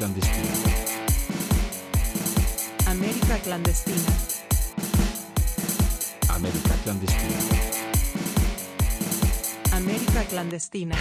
clandestina. América clandestina. América clandestina. América clandestina.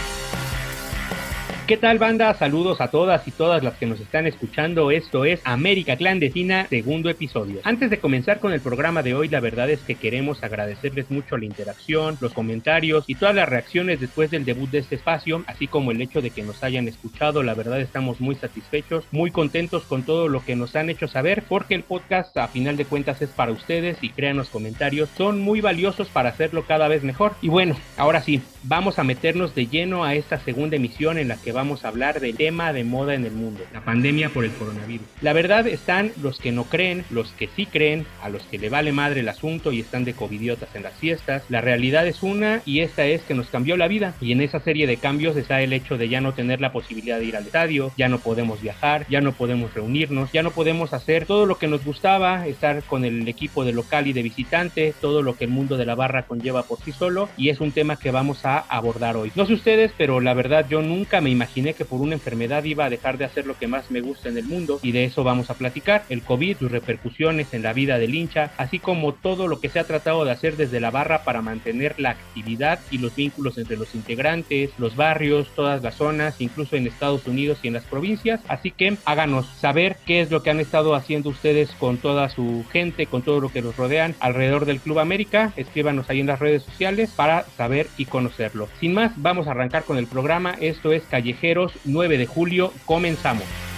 ¿Qué tal banda? Saludos a todas y todas las que nos están escuchando. Esto es América Clandestina, segundo episodio. Antes de comenzar con el programa de hoy, la verdad es que queremos agradecerles mucho la interacción, los comentarios y todas las reacciones después del debut de este espacio, así como el hecho de que nos hayan escuchado. La verdad estamos muy satisfechos, muy contentos con todo lo que nos han hecho saber, porque el podcast a final de cuentas es para ustedes y crean los comentarios, son muy valiosos para hacerlo cada vez mejor. Y bueno, ahora sí, vamos a meternos de lleno a esta segunda emisión en la que vamos a hablar del tema de moda en el mundo, la pandemia por el coronavirus. La verdad están los que no creen, los que sí creen, a los que le vale madre el asunto y están de covidiotas en las fiestas. La realidad es una y esta es que nos cambió la vida y en esa serie de cambios está el hecho de ya no tener la posibilidad de ir al estadio, ya no podemos viajar, ya no podemos reunirnos, ya no podemos hacer todo lo que nos gustaba, estar con el equipo de local y de visitante, todo lo que el mundo de la barra conlleva por sí solo y es un tema que vamos a abordar hoy. No sé ustedes, pero la verdad yo nunca me imaginé imaginé que por una enfermedad iba a dejar de hacer lo que más me gusta en el mundo y de eso vamos a platicar, el COVID, sus repercusiones en la vida del hincha, así como todo lo que se ha tratado de hacer desde la barra para mantener la actividad y los vínculos entre los integrantes, los barrios, todas las zonas, incluso en Estados Unidos y en las provincias, así que háganos saber qué es lo que han estado haciendo ustedes con toda su gente, con todo lo que los rodean alrededor del Club América, escríbanos ahí en las redes sociales para saber y conocerlo. Sin más, vamos a arrancar con el programa, esto es Callejero 9 de julio. Comenzamos.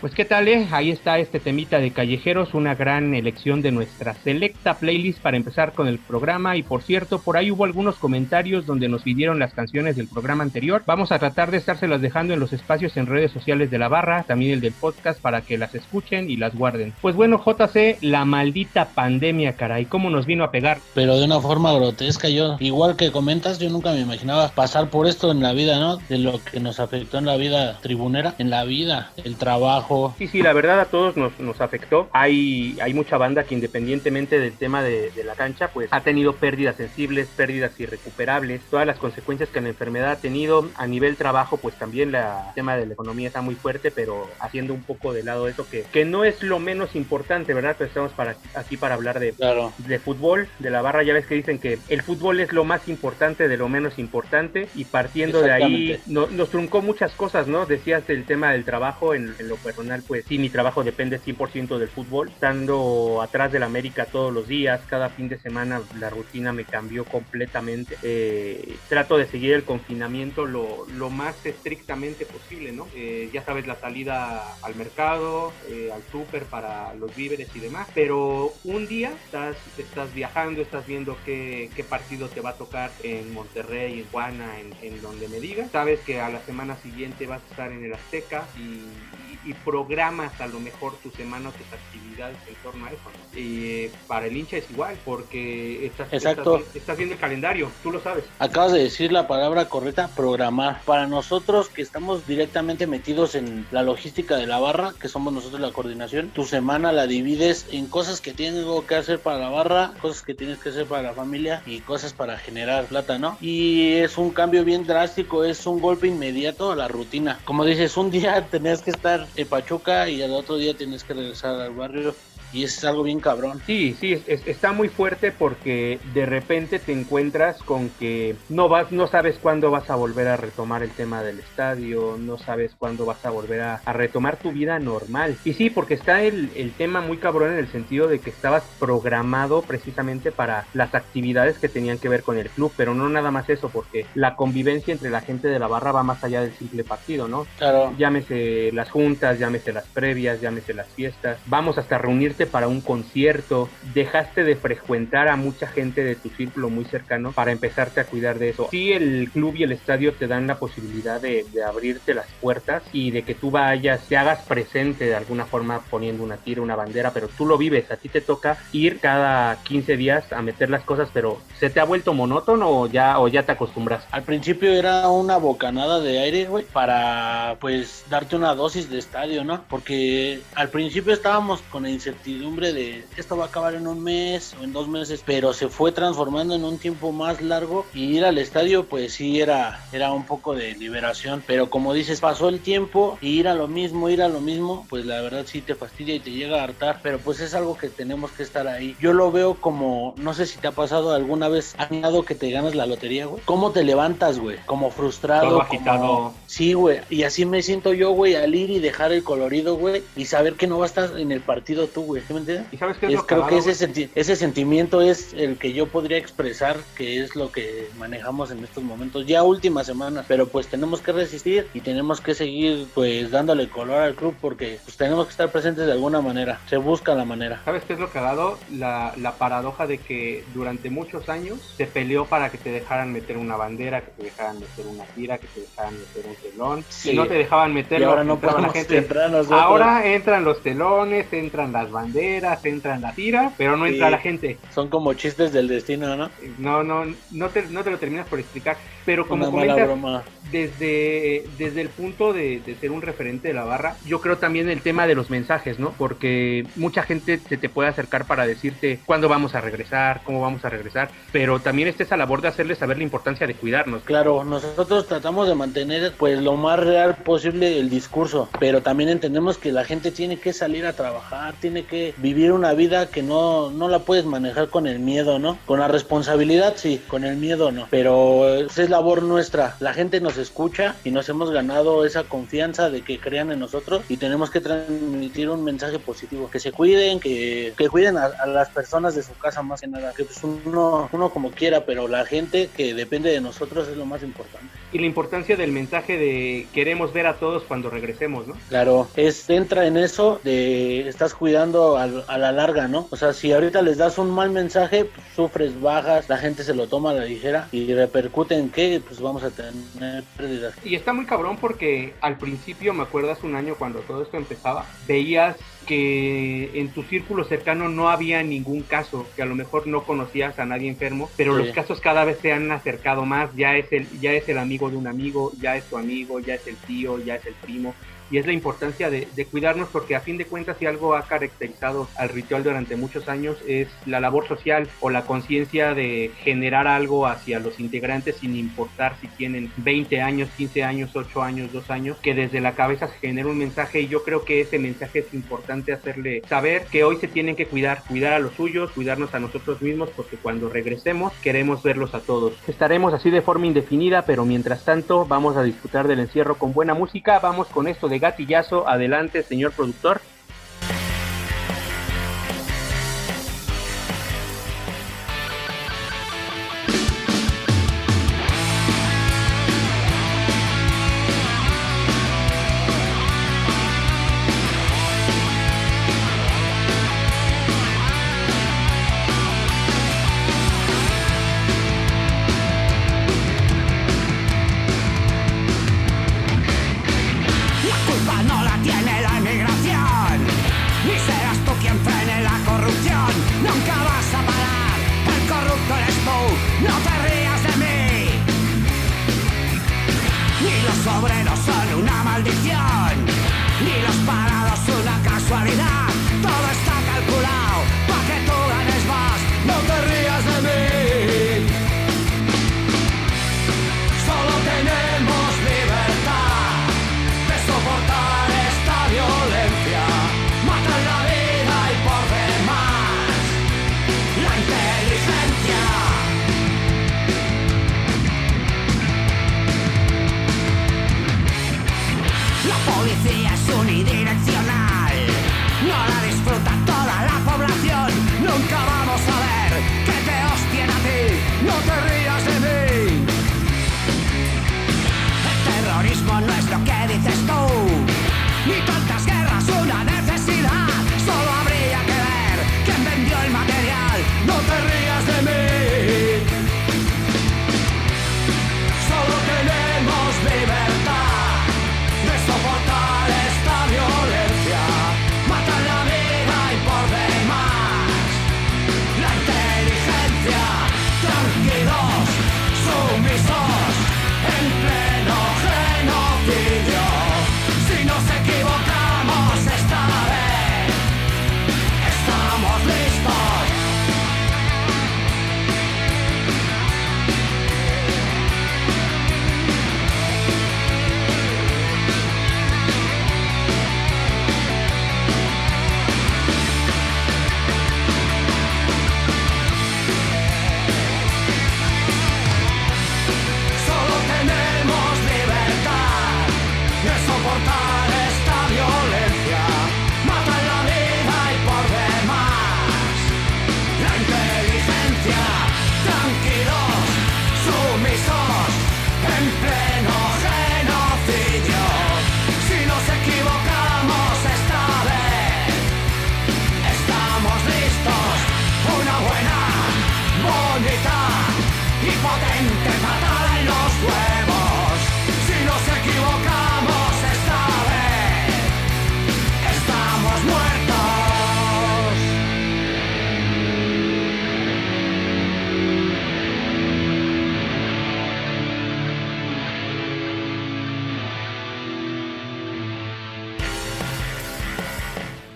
Pues qué tal, eh? Ahí está este temita de callejeros, una gran elección de nuestra selecta playlist para empezar con el programa. Y por cierto, por ahí hubo algunos comentarios donde nos pidieron las canciones del programa anterior. Vamos a tratar de estárselas dejando en los espacios en redes sociales de la barra, también el del podcast, para que las escuchen y las guarden. Pues bueno, JC, la maldita pandemia, caray, ¿cómo nos vino a pegar? Pero de una forma grotesca, yo, igual que comentas, yo nunca me imaginaba pasar por esto en la vida, ¿no? De lo que nos afectó en la vida tribunera, en la vida, el trabajo. Sí, sí, la verdad a todos nos, nos afectó. Hay, hay mucha banda que independientemente del tema de, de la cancha, pues ha tenido pérdidas sensibles, pérdidas irrecuperables, todas las consecuencias que la enfermedad ha tenido a nivel trabajo, pues también la, el tema de la economía está muy fuerte, pero haciendo un poco de lado eso que, que no es lo menos importante, ¿verdad? Pero estamos para, aquí para hablar de, Claro. de fútbol, de la barra, ya ves que dicen que el fútbol es lo más importante de lo menos importante y partiendo de ahí no- nos truncó muchas cosas, ¿no? Decías el tema del trabajo, en, en lo personal, pues sí, mi trabajo depende 100% del fútbol, estando atrás del América todos los días, cada fin de semana la rutina me cambió completamente. Eh, trato de seguir el confinamiento lo, lo más estrictamente posible, ¿no? Eh, ya sabes, la salida al mercado, eh, al súper para los víveres y demás, pero un día estás, estás viajando, estás viendo qué, qué partido te va a tocar en Monterrey, en Juana, en, en donde me digas. Sabes que a la semana siguiente vas a estar en el Azteca y, y- programas a lo mejor tu semana o tus actividades en torno a eso. ¿no? Y eh, para el hincha es igual, porque estás, Exacto. estás, estás viendo el calendario, tú lo sabes. Acabas de decir la palabra correcta, programar. Para nosotros que estamos directamente metidos en la logística de la barra, que somos nosotros la coordinación, tu semana la divides en cosas que tengo que hacer para la barra, cosas que tienes que hacer para la familia y cosas para generar plata, ¿no? Y es un cambio bien drástico, es un golpe inmediato a la rutina. Como dices, un día tenías que estar en Pachuca y al otro día tienes que regresar al barrio y es algo bien cabrón. Sí, sí, es- es- está muy fuerte porque de repente te encuentras con que no vas, no sabes cuándo vas a volver a retomar el tema del estadio, no sabes cuándo vas a volver a, a retomar tu vida normal. Y sí, porque está el, el tema muy cabrón en el sentido de que estabas programado precisamente para las actividades que tenían que ver con el club, pero no nada más eso, porque la convivencia entre la gente de la barra va más allá del simple partido, ¿no? Claro. llámese las juntas, llámese las previas, llámese las fiestas, vamos hasta reunirte para un concierto, dejaste de frecuentar a mucha gente de tu círculo muy cercano para empezarte a cuidar de eso. Sí, el club y el estadio te dan la posibilidad de, abrirte las puertas y de que tú vayas, te hagas presente de alguna forma poniendo una tira, una bandera, pero tú lo vives, a ti te toca ir cada 15 días a meter las cosas, pero ¿se te ha vuelto monótono o ya, o ya te acostumbras? Al principio era una bocanada de aire, güey, para pues darte una dosis de estadio, ¿no? Porque al principio estábamos con la incertidumbre de esto va a acabar en un mes o en dos meses, pero se fue transformando en un tiempo más largo y ir al estadio pues sí era, era un poco de liberación, pero como dices, pasó el tiempo y ir a lo mismo, ir a lo mismo, pues la verdad sí te fastidia y te llega a hartar, pero pues es algo que tenemos que estar ahí. Yo lo veo como, no sé si te ha pasado alguna vez, ¿has soñado que te ganas la lotería, güey? ¿Cómo te levantas, güey? Como frustrado, Todo como- agitado. Sí, güey, y así me siento yo, güey, al ir y dejar el colorido, güey, y saber que no va a estar en el partido tú, güey, ¿sí me entiendes? ¿Y sabes qué es, Es- lo creo que ese, güey? senti- ese sentimiento es el que yo podría expresar, que es lo que manejamos en estos momentos, ya últimas semanas, pero pues tenemos que resistir y tenemos que seguir pues dándole color al club porque pues tenemos que estar presentes de alguna manera, se busca la manera. ¿Sabes qué es lo que ha dado? La, la paradoja de que durante muchos años se peleó para que te dejaran meter una bandera, que te dejaran meter una tira, que te dejaran meter un telón. Sí. Y no te dejaban meterlo. Y ahora no la gente. entrar. Ahora entran los telones, entran las banderas, entran la tira, pero no entra Sí. la gente. Son como chistes del destino, ¿no? No, no, no te, no te lo terminas por explicar. Pero como Una mala comentas, broma. desde, desde el punto de, de ser un referente de la barra, yo creo también el tema de los mensajes, ¿no? Porque mucha gente se te puede acercar para decirte cuándo vamos a regresar, cómo vamos a regresar, pero también está esa labor de hacerles saber la importancia de cuidarnos. Claro, nosotros tratamos de mantener pues lo más real posible el discurso, pero también entendemos que la gente tiene que salir a trabajar, tiene que vivir una vida que no, no la puedes manejar con el miedo, ¿no? Con la responsabilidad sí, con el miedo no, pero esa es la labor nuestra. La gente nos escucha y nos hemos ganado esa confianza de que crean en nosotros y tenemos que transmitir un mensaje positivo. Que se cuiden, que, que cuiden a, a las personas de su casa más que nada. Que pues uno, uno como quiera, pero la gente que depende de nosotros es lo más importante. Y la importancia del mensaje de queremos ver a todos cuando regresemos, ¿no? Claro, es entra en eso de estás cuidando a, a la larga, ¿no? O sea, si ahorita les das un mal mensaje, pues, sufres bajas, la gente se lo toma a la ligera y repercute en que pues vamos a tener pérdidas. Y está muy cabrón porque al principio, me acuerdo hace un año cuando todo esto empezaba, veías que en tu círculo cercano no había ningún caso, que a lo mejor no conocías a nadie enfermo, pero Sí. los casos cada vez se han acercado más, ya es el ya es el amigo de un amigo, ya es tu amigo, ya es el tío, ya es el primo. Y es la importancia de, cuidarnos porque a fin de cuentas si algo ha caracterizado al ritual durante muchos años es la labor social o la conciencia de generar algo hacia los integrantes sin importar si tienen 20 años, 15 años, 8 años, 2 años, que desde la cabeza se genera un mensaje y yo creo que ese mensaje es importante hacerle saber que hoy se tienen que cuidar, cuidar a los suyos, cuidarnos a nosotros mismos porque cuando regresemos queremos verlos a todos. Estaremos así de forma indefinida, pero mientras tanto vamos a disfrutar del encierro con buena música, vamos con esto de gatillazo, adelante señor productor.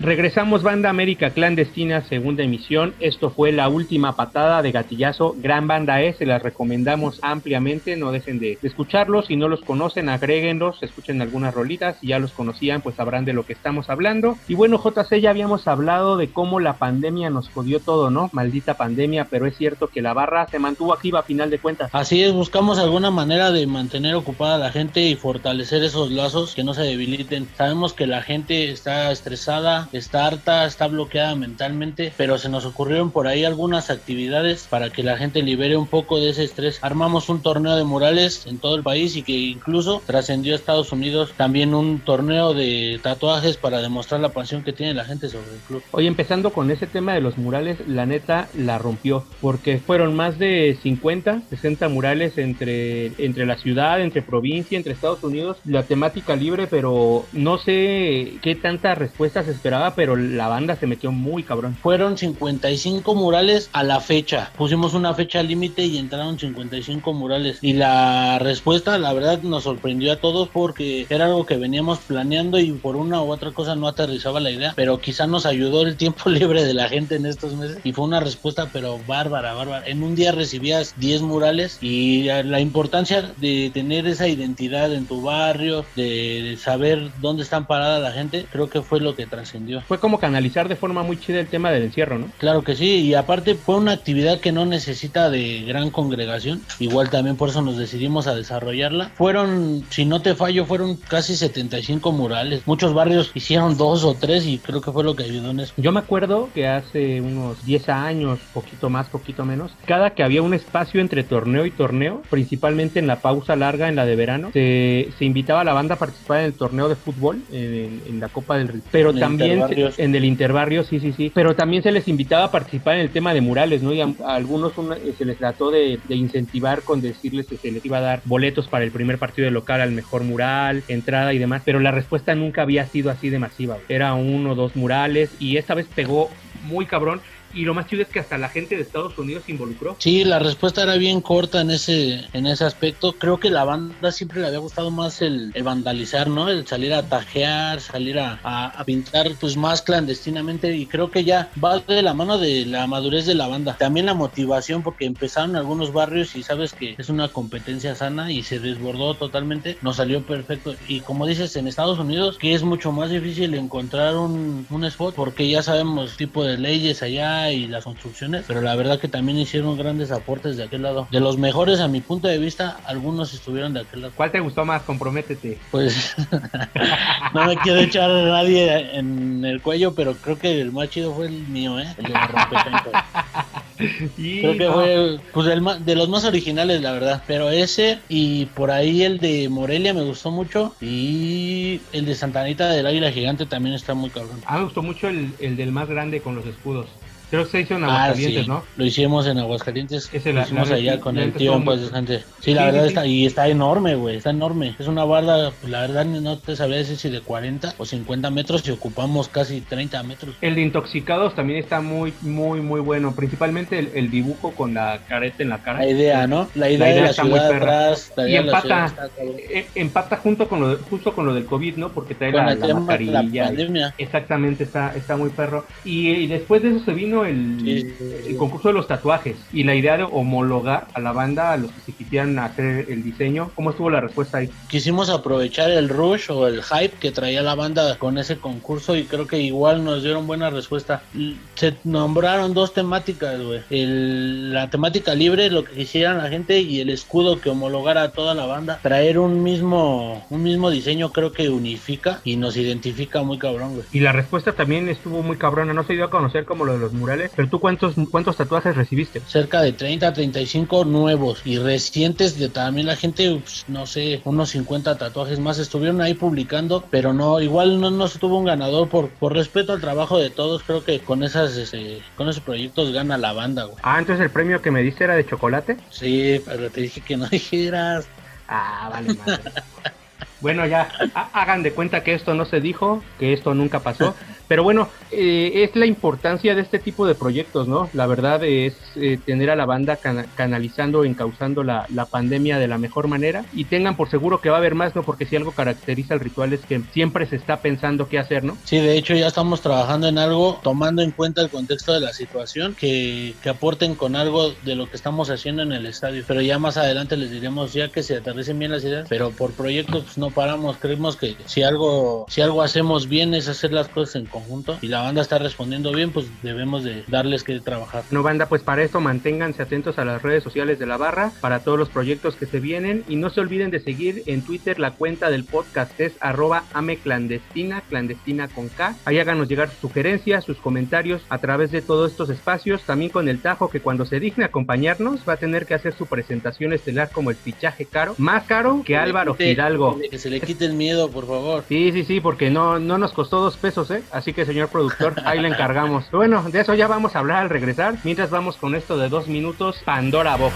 Regresamos Banda América Clandestina, segunda emisión. Esto fue la última patada de gatillazo. Gran banda es, se las recomendamos ampliamente. No dejen de, escucharlos. Si no los conocen, agréguenlos, escuchen algunas rolitas. Si ya los conocían, pues sabrán de lo que estamos hablando. Y bueno, JC, ya habíamos hablado de cómo la pandemia nos jodió todo, ¿no? Maldita pandemia, pero es cierto que la barra se mantuvo activa a final de cuentas. Así es, buscamos alguna manera de mantener ocupada a la gente y fortalecer esos lazos que no se debiliten. Sabemos que la gente está estresada, está harta, está bloqueada mentalmente, pero se nos ocurrieron por ahí algunas actividades para que la gente libere un poco de ese estrés. Armamos un torneo de murales en todo el país y que incluso trascendió a Estados Unidos también un torneo de tatuajes para demostrar la pasión que tiene la gente sobre el club. Hoy empezando con ese tema de los murales, la neta la rompió porque fueron más de 50, 60 murales entre, entre la ciudad, entre provincia, entre Estados Unidos, la temática libre, pero no sé qué tantas respuestas esperaba, pero la banda se metió muy cabrón. Fueron 55 murales a la fecha. Pusimos una fecha límite y entraron 55 murales. Y la respuesta, la verdad, nos sorprendió a todos porque era algo que veníamos planeando y por una u otra cosa no aterrizaba la idea. Pero quizá nos ayudó el tiempo libre de la gente en estos meses. Y fue una respuesta, pero bárbara, bárbara. En un día recibías 10 murales y la importancia de tener esa identidad en tu barrio, de saber dónde están parada la gente, creo que fue lo que trascendió. Fue como canalizar de forma muy chida el tema del encierro, ¿no? Claro que sí, y aparte fue una actividad que no necesita de gran congregación, igual también por eso nos decidimos a desarrollarla. Fueron, si no te fallo, fueron casi 75 murales. Muchos barrios hicieron dos o tres y creo que fue lo que ayudó en eso. Yo me acuerdo que hace unos 10 años, poquito más, poquito menos, cada que había un espacio entre torneo y torneo, principalmente en la pausa larga, en la de verano, se, se invitaba a la banda a participar en el torneo de fútbol, en, en la Copa del Río. Pero En también en el interbarrio, sí, sí, sí. Pero también se les invitaba a participar en el tema de murales, ¿no? Y a, algunos eh, se les trató de, de incentivar con decirles que se les iba a dar boletos para el primer partido de local al mejor mural, entrada y demás. Pero la respuesta nunca había sido así de masiva. Era uno o dos murales y esta vez pegó muy cabrón. Y lo más chido es que hasta la gente de Estados Unidos se involucró. Sí, la respuesta era bien corta en ese, en ese aspecto. Creo que la banda siempre le había gustado más el, el vandalizar, ¿no? El salir a tajear, salir a, a- a pintar pues más clandestinamente y creo que ya va de la mano de la madurez de la banda. También la motivación porque empezaron algunos barrios y sabes que es una competencia sana y se desbordó totalmente. Nos salió perfecto. Y como dices, en Estados Unidos que es mucho más difícil encontrar un, un spot porque ya sabemos tipo de leyes allá y las construcciones, pero la verdad que también hicieron grandes aportes de aquel lado. De los mejores a mi punto de vista, algunos estuvieron de aquel lado. ¿Cuál te gustó más? Comprométete. Pues no me quiero echar a nadie en el cuello, pero creo que el más chido fue el mío, ¿eh? El de. Y Creo que no, fue pues el de los más originales, la verdad. Pero ese y por ahí el de Morelia me gustó mucho. Y el de Santanita del Águila Gigante también está muy cabrón. A mí me gustó mucho el, el del más grande con los escudos. Creo que se hizo en Ah, Aguascalientes, sí. ¿no? Lo hicimos en Aguascalientes. Ese lo la- hicimos la- allá la- con el tío en muy- descanse. Sí, Sí, la verdad sí. está, y está enorme, güey, está enorme. Es una barda, pues, la verdad no te sabría decir si de 40 o 50 metros y ocupamos casi 30 metros. El de Intoxicados también está muy, muy, muy bueno. Principalmente el, el dibujo con la careta en la cara. La idea, ¿no? La idea, idea de la está muy ciudad atrás. Y empata, está eh, empata junto con lo de- justo con lo del COVID, ¿no? Porque trae Con la, mascarilla. pandemia. Exactamente, está, está muy perro. Y, y después de eso se vino el, Sí, sí, sí. el concurso de los tatuajes y la idea de homologar a la banda, a los que se quisieran hacer el diseño. ¿Cómo estuvo la respuesta ahí? Quisimos aprovechar el rush o el hype que traía la banda con ese concurso y creo que igual nos dieron buena respuesta. Se nombraron dos temáticas, güey. La temática libre, lo que quisieran la gente y el escudo que homologara a toda la banda. Traer un mismo, un mismo diseño creo que unifica y nos identifica muy cabrón, güey. Y la respuesta también estuvo muy cabrona. No se dio a conocer como lo de los murales. Pero tú, ¿cuántos, cuántos tatuajes recibiste? cerca de 30 35 nuevos y recientes de también la gente pues, no sé unos 50 tatuajes más estuvieron ahí publicando pero no igual no no se tuvo un ganador por por respeto al trabajo de todos creo que con esas este, con esos proyectos gana la banda güey Ah, entonces el premio que me diste era de chocolate. sí pero te dije que no dijeras Ah, vale, madre. Bueno, ya ha- hagan de cuenta que esto no se dijo, que esto nunca pasó. Pero bueno, eh, es la importancia de este tipo de proyectos, ¿no? La verdad es eh, tener a la banda cana- canalizando, encauzando la, la pandemia de la mejor manera y tengan por seguro que va a haber más, ¿no? Porque si algo caracteriza al ritual es que siempre se está pensando qué hacer, ¿no? Sí, de hecho ya estamos trabajando en algo tomando en cuenta el contexto de la situación que, que aporten con algo de lo que estamos haciendo en el estadio. Pero ya más adelante les diremos ya que se aterricen bien las ideas. Pero por proyectos pues, no paramos. Creemos que si algo, si algo hacemos bien es hacer las cosas en conjunto y la banda está respondiendo bien, pues debemos de darles que trabajar. No banda, pues para esto manténganse atentos a las redes sociales de la barra para todos los proyectos que se vienen y no se olviden de seguir en Twitter la cuenta del podcast es arroba ameclandestina, clandestina con K. Ahí háganos llegar sus sugerencias, sus comentarios a través de todos estos espacios, también con el Tajo que cuando se digne acompañarnos va a tener que hacer su presentación estelar como el fichaje caro, más caro que Álvaro Que- Fidalgo. Que se le quite el miedo, por favor. Sí, sí, sí, porque no, no nos costó dos pesos, ¿eh? Así que, señor productor, ahí le encargamos. Bueno, de eso ya vamos a hablar al regresar. Mientras vamos con esto de dos minutos, Pandora Box.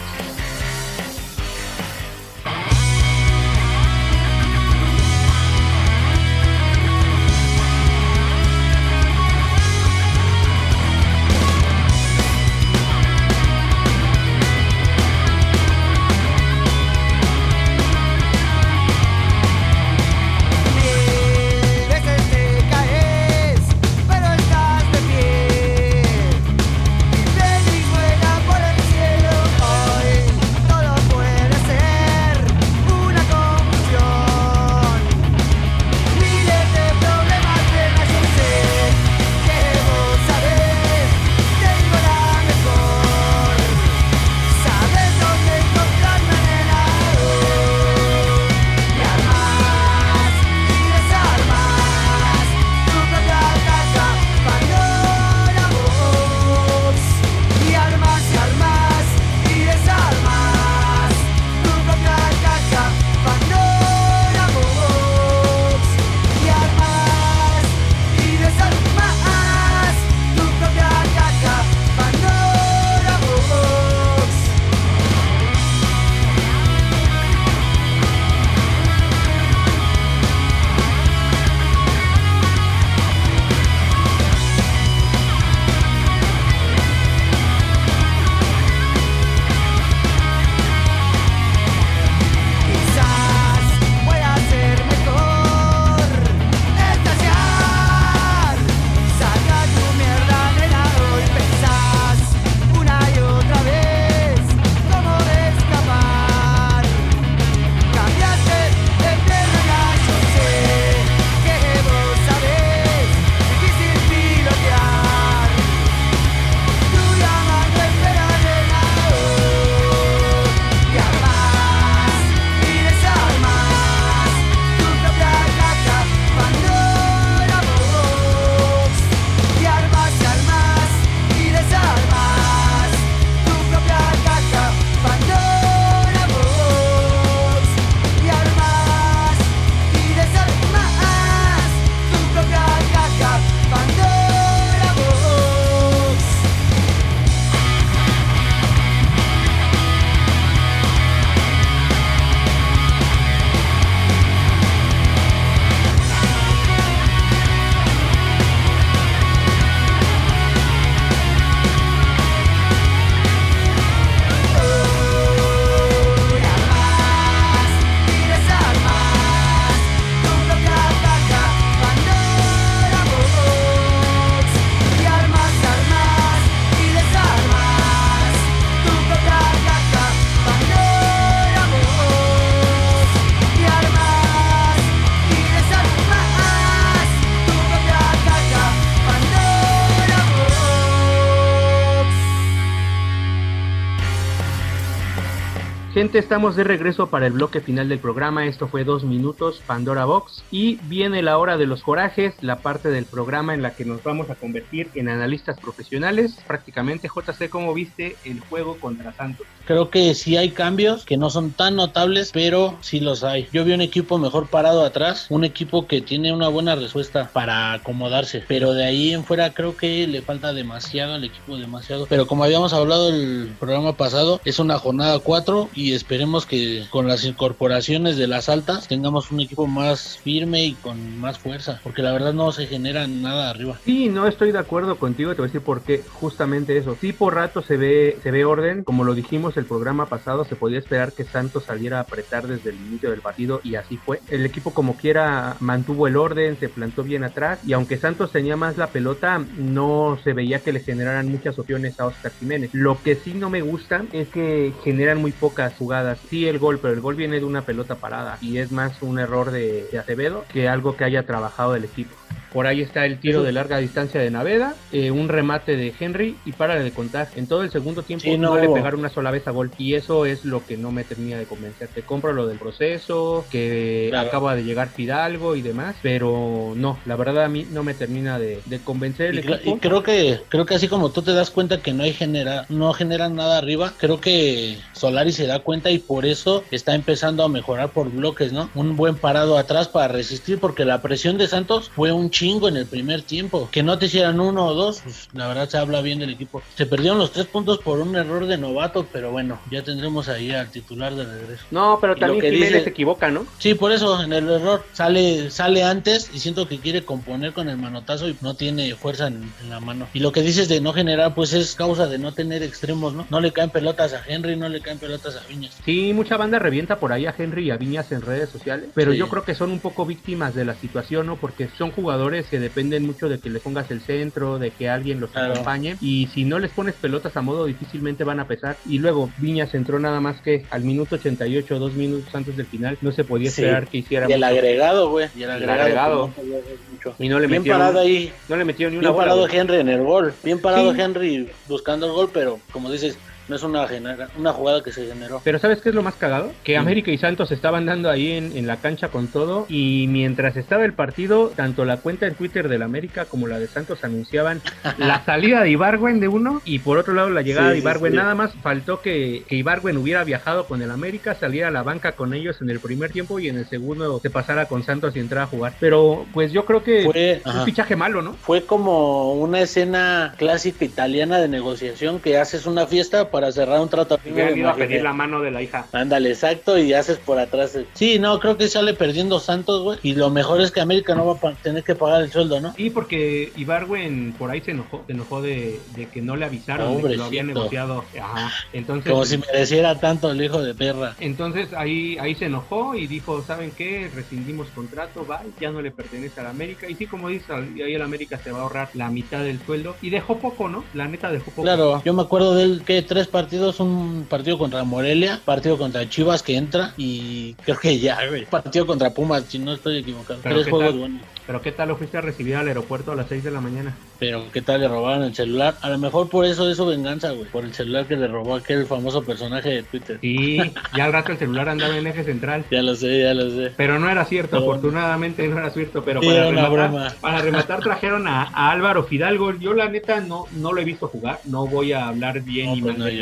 Estamos de regreso para el bloque final del programa. Esto fue dos minutos, Pandora Box. Y viene la hora de los corajes, la parte del programa en la que nos vamos a convertir en analistas profesionales. Prácticamente, JC, ¿cómo viste el juego contra Santos? Creo que sí hay cambios que no son tan notables, pero sí los hay. Yo vi un equipo mejor parado atrás, un equipo que tiene una buena respuesta para acomodarse, pero de ahí en fuera creo que le falta demasiado al equipo, demasiado. Pero como habíamos hablado el programa pasado, es una jornada 4 y y esperemos que con las incorporaciones de las altas tengamos un equipo más firme y con más fuerza, porque la verdad no se genera nada arriba. Sí, no estoy de acuerdo contigo, te voy a decir por qué, justamente eso. Sí, por rato se ve, se ve orden, como lo dijimos el programa pasado, se podía esperar que Santos saliera a apretar desde el inicio del partido y así fue. El equipo como quiera mantuvo el orden, se plantó bien atrás y aunque Santos tenía más la pelota, no se veía que le generaran muchas opciones a Oscar Jiménez. Lo que sí no me gusta es que generan muy pocas jugadas. Sí el gol, pero el gol viene de una pelota parada y es más un error de, de Acevedo que algo que haya trabajado el equipo. Por ahí está el tiro de larga distancia de Naveda, eh, un remate de Henry y para de contar. En todo el segundo tiempo Sí, no, no. le pegaron una sola vez a gol y eso es lo que no me termina de convencer. Te compro lo del proceso, que Claro. acaba de llegar Fidalgo y demás, pero no, la verdad a mí no me termina de, de convencer el Y, cla- equipo. y creo que creo que así como tú te das cuenta que no hay genera no generan nada arriba, creo que Solari se da cuenta y por eso está empezando a mejorar por bloques, ¿no? Un buen parado atrás para resistir porque la presión de Santos fue un chingo en el primer tiempo. Que no te hicieran uno o dos, pues la verdad se habla bien del equipo. Se perdieron los tres puntos por un error de novato, pero bueno, ya tendremos ahí al titular de regreso. No, pero también que Jiménez dice- se equivoca, ¿no? Sí, por eso en el error sale sale antes y siento que quiere componer con el manotazo y no tiene fuerza en, en la mano. Y lo que dices de no generar, pues es causa de no tener extremos, ¿no? No le caen pelotas a Henry, no le caen pelotas a Viñas. Sí, mucha banda revienta por ahí a Henry y a Viñas en redes sociales, pero Sí. yo creo que son un poco víctimas de la situación, ¿no? Porque son jugadores que dependen mucho de que le pongas el centro, de que alguien los Claro. acompañe, y si no les pones pelotas a modo, difícilmente van a pesar. Y luego Viñas entró nada más que al minuto 88, dos minutos antes del final, no se podía Sí. esperar que hiciera Y el mucho. agregado, güey. Y el El agregado. Y no le Bien parado ahí. No le metió ni una Bien bola. parado. Henry en el gol. Bien parado Sí. Henry buscando el gol, pero como dices, no es una, genera- una jugada que se generó. Pero ¿sabes qué es lo más cagado? Que. América y Santos estaban dando ahí en, en la cancha con todo y mientras estaba el partido, tanto la cuenta en Twitter del América como la de Santos anunciaban la salida de Ibargüen de uno y por otro lado la llegada Sí, de sí, Ibargüen. sí. Nada más faltó que, que Ibargüen hubiera viajado con el América, saliera a la banca con ellos en el primer tiempo y en el segundo se pasara con Santos y entrara a jugar. Pero pues yo creo que Fue, un ajá. fichaje malo, ¿no? Fue como una escena clásica italiana de negociación que haces una fiesta para cerrar un trato. Hubieran ido a pedir la mano de la hija. Ándale, exacto, y haces por atrás. el- Sí, no, creo que sale perdiendo Santos, güey. Y lo mejor es que América no va a tener que pagar el sueldo, ¿no? Sí, porque Ibargüen por ahí se enojó, se enojó de, de que no le avisaron, de que lo había negociado. Ajá. Entonces, Como si mereciera tanto el hijo de perra. entonces ahí, ahí se enojó y dijo, ¿saben qué? Rescindimos contrato, va, ya no le pertenece a la América. Y sí, como dice, ahí el América se va a ahorrar la mitad del sueldo. Y dejó poco, ¿no? La neta dejó poco. Claro, yo me acuerdo de él que tres partidos, un partido contra Morelia, partido contra Chivas que entra y creo que ya, güey. Partido contra Pumas, si no estoy equivocado. Pero tres ¿qué juegos tal? buenos. Pero ¿qué tal lo fuiste a recibir al aeropuerto a las 6 de la mañana? Pero qué tal le robaron el celular. A lo mejor por eso es su venganza, güey. Por el celular que le robó aquel famoso personaje de Twitter. Sí, ya al rato el celular andaba en eje central. Ya lo sé, ya lo sé. Pero no era cierto, Pero- afortunadamente no era cierto, pero Sí, para, rematar, broma. para rematar trajeron a, a Álvaro Fidalgo. Yo la neta no, no lo he visto jugar, no voy a hablar bien No, ni pues mal no, de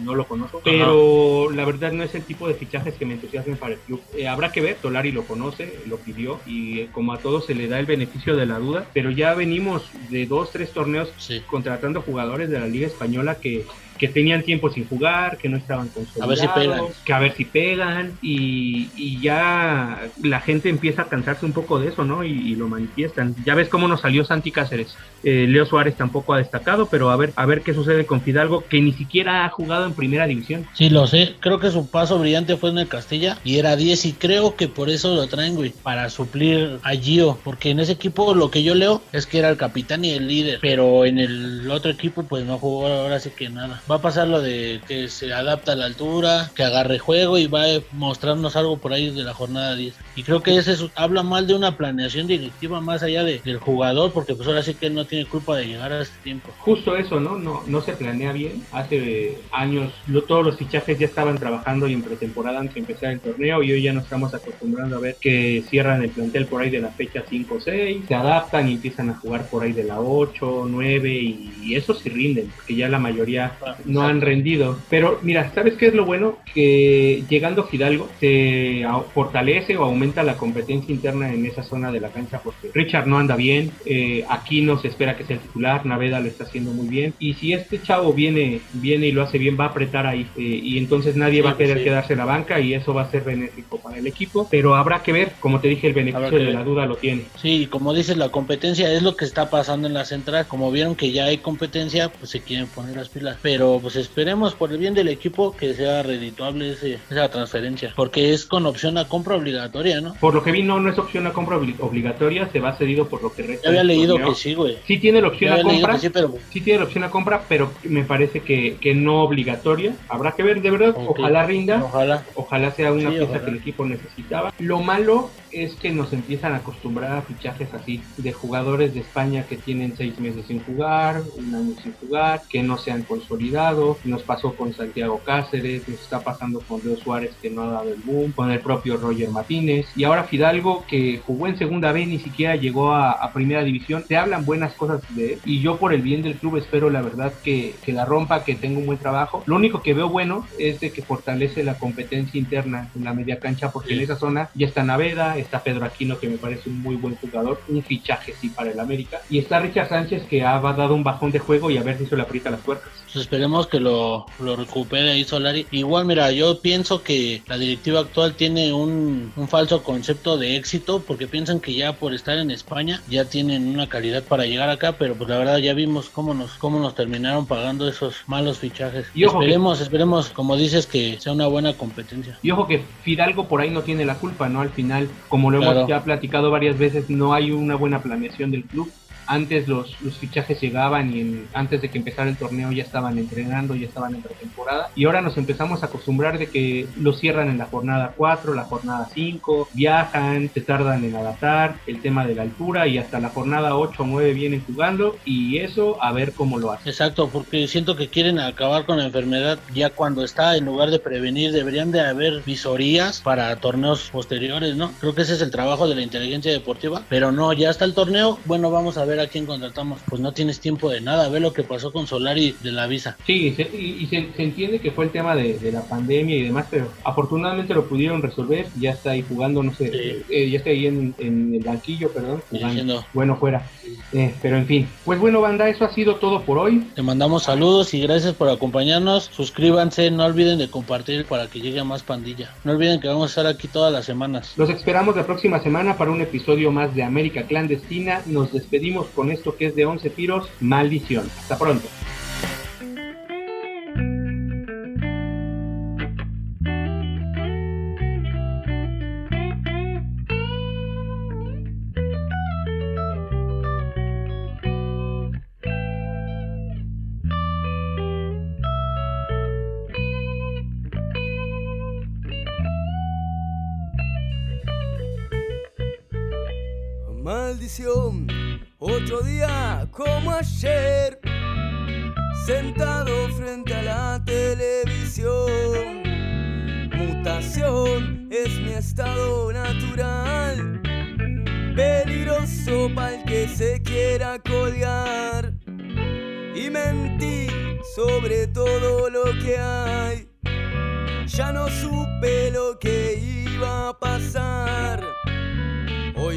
no lo conozco, pero la verdad no es el tipo de fichajes que me entusiasmen para el club. Eh, habrá que ver, Solari lo conoce, lo pidió y eh, como a todos se le da el beneficio de la duda, pero ya venimos de dos, tres torneos Sí. contratando jugadores de la Liga Española que, que tenían tiempo sin jugar, que no estaban A ver si consolidados, pegan. que a ver si pegan y, y ya la gente empieza a cansarse un poco de eso, ¿no? Y, y lo manifiestan. Ya ves cómo nos salió Santi Cáceres. Eh, Leo Suárez tampoco ha destacado, pero a ver, a ver qué sucede con Fidalgo, que ni siquiera ha jugado en primera división. Sí, lo sé. Creo que su paso brillante fue en el Castilla y era 10 y creo que por eso lo traen, güey, para suplir a Gio. Porque en ese equipo lo que yo leo es que era el capitán y el líder. Pero en el otro equipo pues no jugó ahora sí que nada. Va a pasar lo de que se adapta a la altura, que agarre juego y va a mostrarnos algo por ahí de la jornada 10. Y creo que ese es- habla mal de una planeación directiva más allá de- del jugador porque pues ahora sí que él no tiene culpa de llegar a este tiempo. Justo eso, ¿no? No, no se planea bien. Hace años lo- todos los fichajes ya estaban trabajando y en pretemporada antes de empezar el torneo y hoy ya nos estamos acostumbrando a ver que cierran el plantel por ahí de la fecha 5 o 6, se adaptan y empiezan a jugar por ahí de la 8, 9 y, y eso sí rinden, porque ya la mayoría no han rendido. Pero mira, ¿sabes qué es lo bueno? Que llegando Fidalgo se fortalece o aumenta la competencia interna en esa zona de la cancha porque Richard no anda bien, eh, aquí no se espera que sea el titular, Naveda lo está haciendo muy bien y si este chavo viene, viene y lo hace bien va a apretar ahí eh, y entonces nadie Sí, va a pues querer sí. quedarse en la banca y eso va a ser benéfico para el equipo, pero habrá que ver, como te dije, el beneficio de ver. la duda lo tiene. Sí, como dices, la competencia es lo que está pasando en la central. Como vieron que ya hay competencia, pues se quieren poner las pilas. Pero pues esperemos por el bien del equipo que sea redituable ese- esa transferencia. Porque es con opción a compra obligatoria, ¿no? Por lo que vi, no, no es opción a compra obli- obligatoria, se va cedido por lo que resta. Ya había leído torneo. que sí, güey. Sí tiene la opción a compra, sí, pero sí tiene la opción a compra, pero me parece que, que no obligatoria. Habrá que ver, de verdad, ojalá rinda, ojalá. ojalá sea una Sí, pieza ojalá. que el equipo necesitaba. Lo malo es que nos empiezan a acostumbrar a fichajes así, de jugadores de España que tienen seis meses sin jugar, un año sin jugar, que no se han consolidado. Nos pasó con Santiago Cáceres, nos está pasando con Leo Suárez que no ha dado el boom, con el propio Roger Martínez, y ahora Fidalgo que jugó en segunda B, ni siquiera llegó a, a primera división. Se hablan buenas cosas de él, y yo por el bien del club espero la verdad que, que la rompa, que tenga un buen trabajo. Lo único que veo bueno es de que fortalece la competencia interna en la media cancha, porque Sí. en esa zona ya está Naveda, está Pedro Aquino, que me parece un muy buen jugador, un fichaje sí para el América, y está Richard Sánchez, que ha dado un bajón de juego y a ver si se le aprieta las tuercas. Pues esperemos que lo, lo recupere ahí Solari. Igual, mira, yo pienso que la directiva actual tiene un, un falso concepto de éxito porque piensan que ya por estar en España ya tienen una calidad para llegar acá, pero pues la verdad ya vimos cómo nos, cómo nos terminaron pagando esos malos fichajes. Y ojo que- esperemos, esperemos, como dices, que sea una buena competencia. Y ojo que Fidalgo por ahí no tiene la culpa, ¿no? Al final, como lo Claro. hemos ya platicado varias veces, no hay una buena planeación del club. Antes los, fichajes llegaban y antes de que empezara el torneo ya estaban entrenando, ya estaban en pretemporada. Y ahora nos empezamos a acostumbrar de que los cierran en la jornada 4, la jornada 5, viajan, se tardan en adaptar, el tema de la altura y hasta la jornada 8 o 9 vienen jugando y eso a ver cómo lo hacen. Exacto, porque siento que quieren acabar con la enfermedad ya cuando está, en lugar de prevenir, deberían de haber visorías para torneos posteriores, ¿no? Creo que ese es el trabajo de la inteligencia deportiva, pero no, ya está el torneo, bueno, vamos a ver a quién contratamos. Pues no tienes tiempo de nada, ve lo que pasó con Solari de la visa. Sí, se- y, y se, se entiende que fue el tema de, de la pandemia y demás, pero afortunadamente lo pudieron resolver. Ya está ahí jugando, no sé, Sí. eh, ya está ahí en, en el banquillo, perdón, jugando. Bueno, fuera. Eh, pero en fin, pues bueno, banda, eso ha sido todo por hoy. Te mandamos saludos y gracias por acompañarnos. Suscríbanse, no olviden de compartir para que llegue a más pandilla. No olviden que vamos a estar aquí todas las semanas. Los esperamos la próxima semana para un episodio más de América Clandestina. Nos despedimos con esto que es de 11 tiros, maldición. Hasta pronto.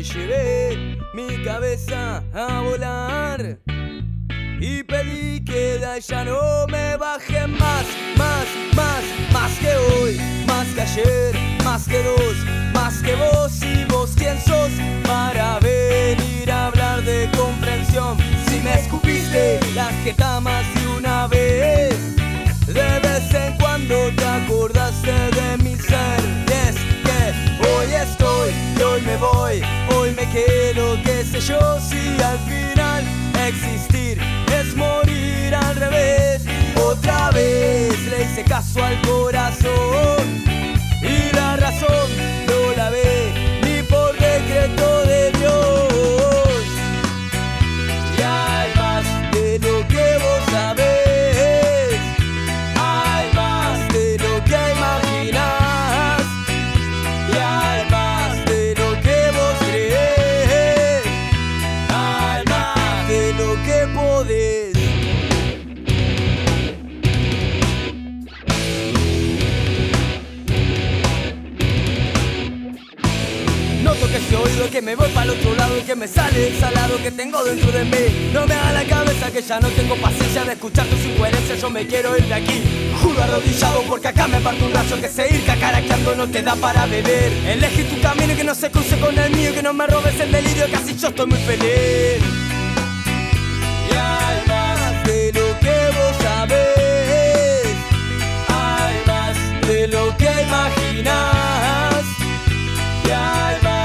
Llevé mi cabeza a volar y pedí que de no me bajen más, más, más, más que hoy, más que ayer, más que dos, más que vos y vos quién sos para venir a hablar de comprensión. Si me escupiste la jeta más de una vez, de vez en cuando te acordaste de mi estoy y hoy me voy, hoy me quedo, qué sé yo, si al final existir es morir al revés. Otra vez le hice caso al corazón y la razón no la ve ni por decreto de Dios. this. Noto que ese oído que me voy para el otro lado y que me sale el salado que tengo dentro de mí. No me haga la cabeza que ya no tengo paciencia de escuchar tus incoherencias. Yo me quiero ir de aquí. Juro arrodillado porque acá me parto un rayo que seguir cacaraqueando no te da para beber. Elegí tu camino que no se cruce con el mío, que no me robes el delirio, casi yo estoy muy feliz. Y almas de lo que imaginas y hay más